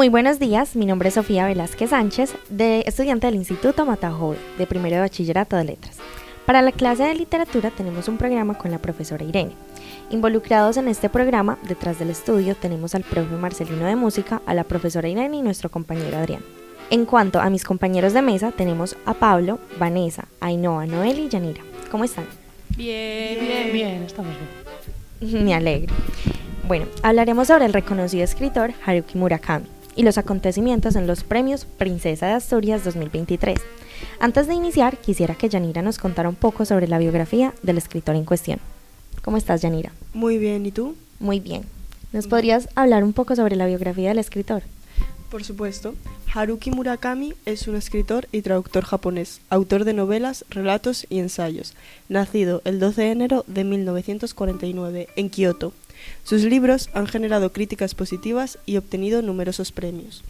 Muy buenos días, mi nombre es Sofía Velázquez Sánchez, de estudiante del Instituto Matajove, de primero de bachillerato de letras. Para la clase de literatura tenemos un programa con la profesora Irene. Involucrados en este programa, detrás del estudio, tenemos al profe Marcelino de música, a la profesora Irene y nuestro compañero Adrián. En cuanto a mis compañeros de mesa, tenemos a Pablo, Vanessa, Ainhoa, Noel y Yanira. ¿Cómo están? Bien, bien, bien, estamos bien. Me alegro. Bueno, hablaremos sobre el reconocido escritor Haruki Murakami y los acontecimientos en los premios Princesa de Asturias 2023. Antes de iniciar, quisiera que Yanira nos contara un poco sobre la biografía del escritor en cuestión. ¿Cómo estás, Yanira? Muy bien, ¿y tú? Muy bien. ¿Nos podrías hablar un poco sobre la biografía del escritor? Por supuesto. Haruki Murakami es un escritor y traductor japonés, autor de novelas, relatos y ensayos, nacido el 12 de enero de 1949 en Kioto, sus libros han generado críticas positivas y obtenido numerosos premios,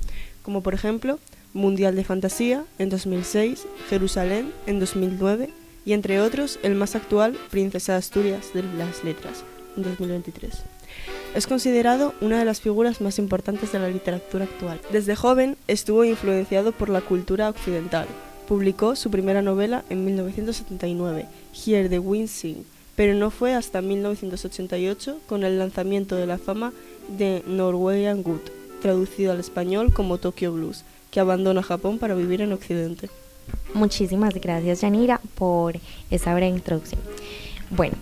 como por ejemplo Mundial de Fantasía en 2006, Jerusalén en 2009 y entre otros el más actual Princesa de Asturias de las Letras en 2023. Es considerado una de las figuras más importantes de la literatura actual. Desde joven estuvo influenciado por la cultura occidental. Publicó su primera novela en 1979, Here the Wind Sing, pero no fue hasta 1988 con el lanzamiento de la fama de Norwegian Wood, traducido al español como Tokyo Blues, que abandona Japón para vivir en Occidente. Muchísimas gracias Yanira por esa breve introducción. Bueno,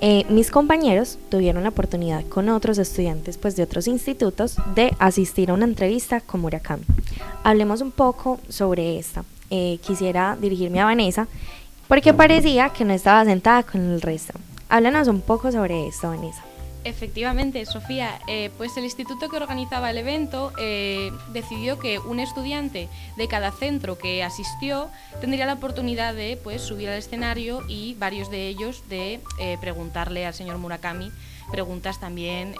eh, mis compañeros tuvieron la oportunidad con otros estudiantes pues, de otros institutos de asistir a una entrevista con Murakami. Hablemos un poco sobre esta. Eh, quisiera dirigirme a Vanessa porque parecía que no estaba sentada con el resto. Háblanos un poco sobre esto, Vanessa. Efectivamente, Sofía, eh, pues el instituto que organizaba el evento eh, decidió que un estudiante de cada centro que asistió tendría la oportunidad de pues, subir al escenario y varios de ellos de eh, preguntarle al señor Murakami preguntas también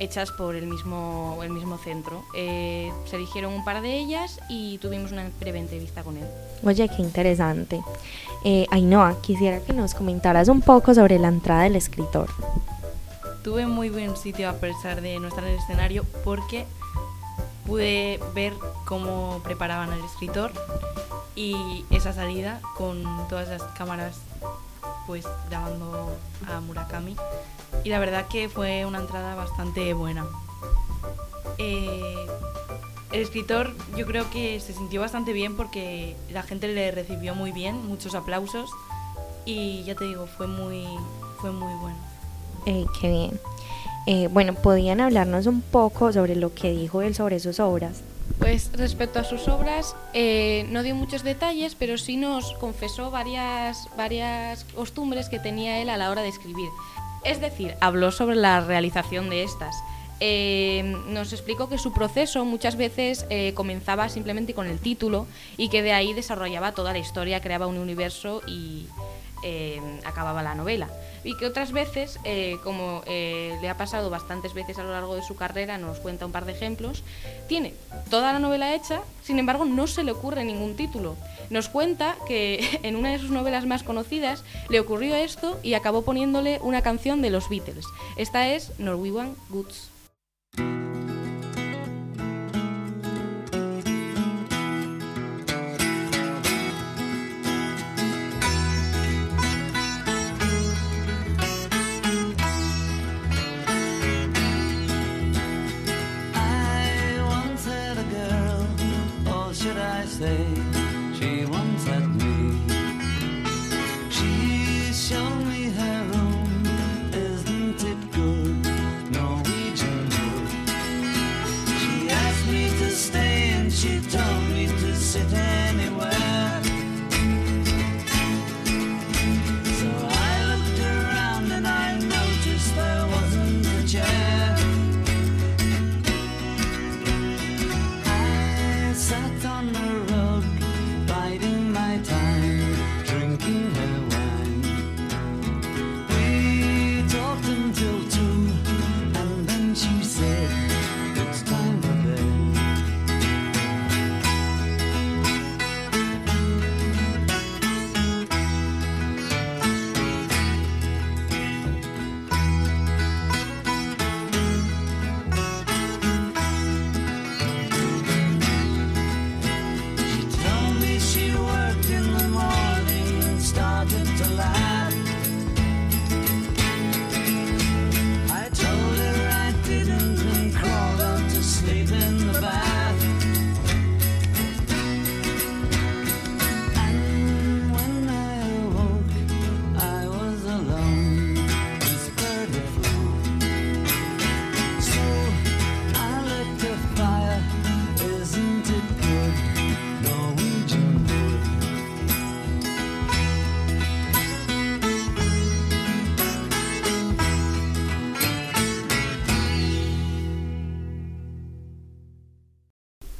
hechas por el mismo, el mismo centro. Eh, se eligieron un par de ellas y tuvimos una breve entrevista con él. Oye, qué interesante. Eh, Ainhoa, quisiera que nos comentaras un poco sobre la entrada del escritor. Tuve muy buen sitio a pesar de no estar en el escenario porque pude ver cómo preparaban al escritor y esa salida con todas las cámaras pues grabando a Murakami y la verdad que fue una entrada bastante buena. Eh, el escritor yo creo que se sintió bastante bien porque la gente le recibió muy bien, muchos aplausos y ya te digo, fue muy, fue muy bueno. Eh, qué bien. Eh, bueno, ¿podían hablarnos un poco sobre lo que dijo él sobre sus obras? Pues respecto a sus obras, no dio muchos detalles, pero sí nos confesó varias, varias costumbres que tenía él a la hora de escribir. Es decir, habló sobre la realización de estas. Eh, nos explicó que su proceso muchas veces eh, comenzaba simplemente con el título y que de ahí desarrollaba toda la historia, creaba un universo y eh, acababa la novela. Y que otras veces, como le ha pasado bastantes veces a lo largo de su carrera, nos cuenta un par de ejemplos, tiene toda la novela hecha, sin embargo no se le ocurre ningún título. Nos cuenta que en una de sus novelas más conocidas le ocurrió esto y acabó poniéndole una canción de los Beatles. Esta es Norwegian Goods.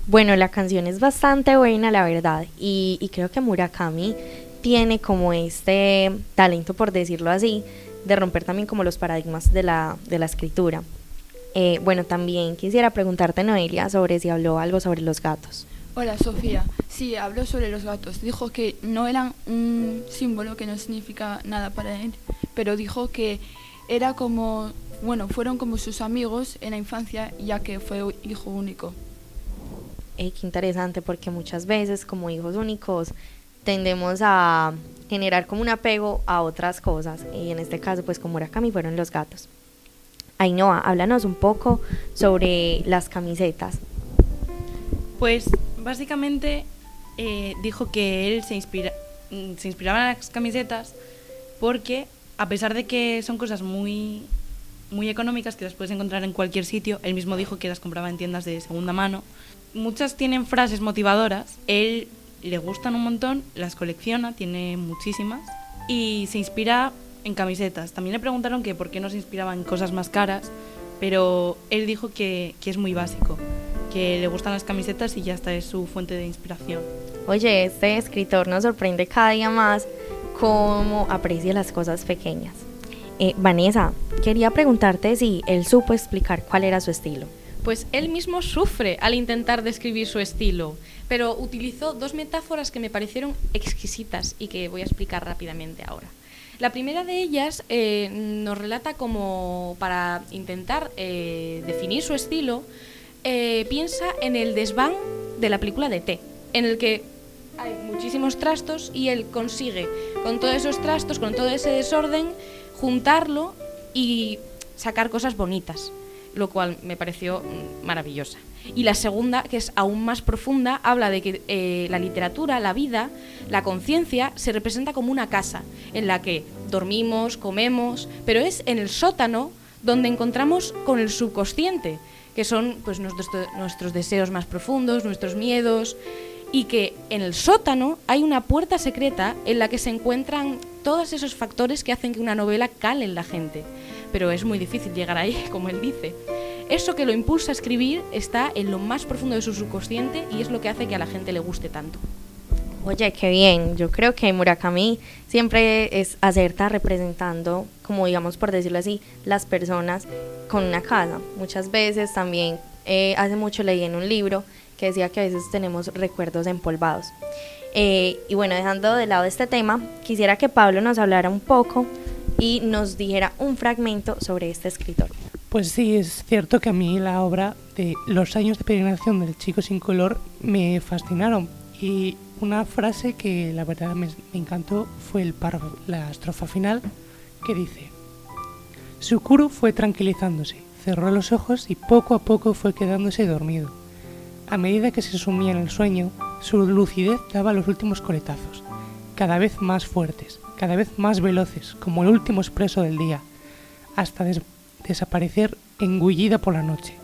Bueno, la canción es bastante buena, la verdad, y, creo que Murakami tiene como este talento, por decirlo así, de romper también como los paradigmas de la, de la escritura. Eh, bueno, también quisiera preguntarte, Noelia, sobre si habló algo sobre los gatos. Hola, Sofía. Sí, habló sobre los gatos. Dijo que no eran un símbolo que no significa nada para él, pero dijo que era como, bueno, fueron como sus amigos en la infancia, ya que fue hijo único. Eh, qué interesante, porque muchas veces como hijos únicos tendemos a generar como un apego a otras cosas, y en este caso, pues como Murakami fueron los gatos. Ainhoa, háblanos un poco sobre las camisetas. Pues básicamente eh, dijo que él se, inspira, mm, se inspiraba en las camisetas porque a pesar de que son cosas muy, muy económicas que las puedes encontrar en cualquier sitio, él mismo dijo que las compraba en tiendas de segunda mano, muchas tienen frases motivadoras, él le gustan un montón, las colecciona, tiene muchísimas y se inspira en camisetas. También le preguntaron que por qué no se inspiraba en cosas más caras, pero él dijo que, que es muy básico, que le gustan las camisetas y ya está, es su fuente de inspiración. Oye, este escritor nos sorprende cada día más cómo aprecia las cosas pequeñas. Eh, Vanessa, quería preguntarte si él supo explicar cuál era su estilo. Pues él mismo sufre al intentar describir su estilo, pero utilizó dos metáforas que me parecieron exquisitas y que voy a explicar rápidamente ahora. La primera de ellas eh, nos relata como para intentar eh, definir su estilo, eh, piensa en el desván de la película de T, en el que hay muchísimos trastos y él consigue con todos esos trastos, con todo ese desorden, juntarlo y sacar cosas bonitas, lo cual me pareció mm, maravillosa. Y la segunda, que es aún más profunda, habla de que eh, la literatura, la vida, la conciencia se representa como una casa en la que dormimos, comemos, pero es en el sótano donde encontramos con el subconsciente, que son pues, nuestros, nuestros deseos más profundos, nuestros miedos, y que en el sótano hay una puerta secreta en la que se encuentran todos esos factores que hacen que una novela cale en la gente. Pero es muy difícil llegar ahí, como él dice. Eso que lo impulsa a escribir está en lo más profundo de su subconsciente y es lo que hace que a la gente le guste tanto. Oye, qué bien. Yo creo que Murakami siempre es acerta representando, como digamos por decirlo así, las personas con una casa. Muchas veces también, eh, hace mucho leí en un libro que decía que a veces tenemos recuerdos empolvados. Eh, y bueno, dejando de lado este tema, quisiera que Pablo nos hablara un poco y nos dijera un fragmento sobre este escritor. Pues sí, es cierto que a mí la obra de Los años de peregrinación del chico sin color me fascinaron. Y una frase que la verdad me, encantó fue el párrafo, la estrofa final, que dice, Sukuru fue tranquilizándose, cerró los ojos y poco a poco fue quedándose dormido. A medida que se sumía en el sueño, su lucidez daba los últimos coletazos, cada vez más fuertes, cada vez más veloces, como el último expreso del día, hasta des desaparecer engullida por la noche.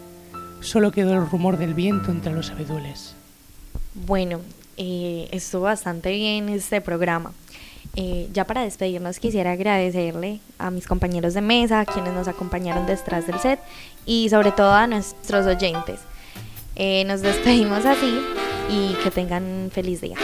Solo quedó el rumor del viento entre los abedules. Bueno, eh, estuvo bastante bien este programa. Eh, ya para despedirnos quisiera agradecerle a mis compañeros de mesa, a quienes nos acompañaron detrás del set y sobre todo a nuestros oyentes. Eh, nos despedimos así y que tengan un feliz día.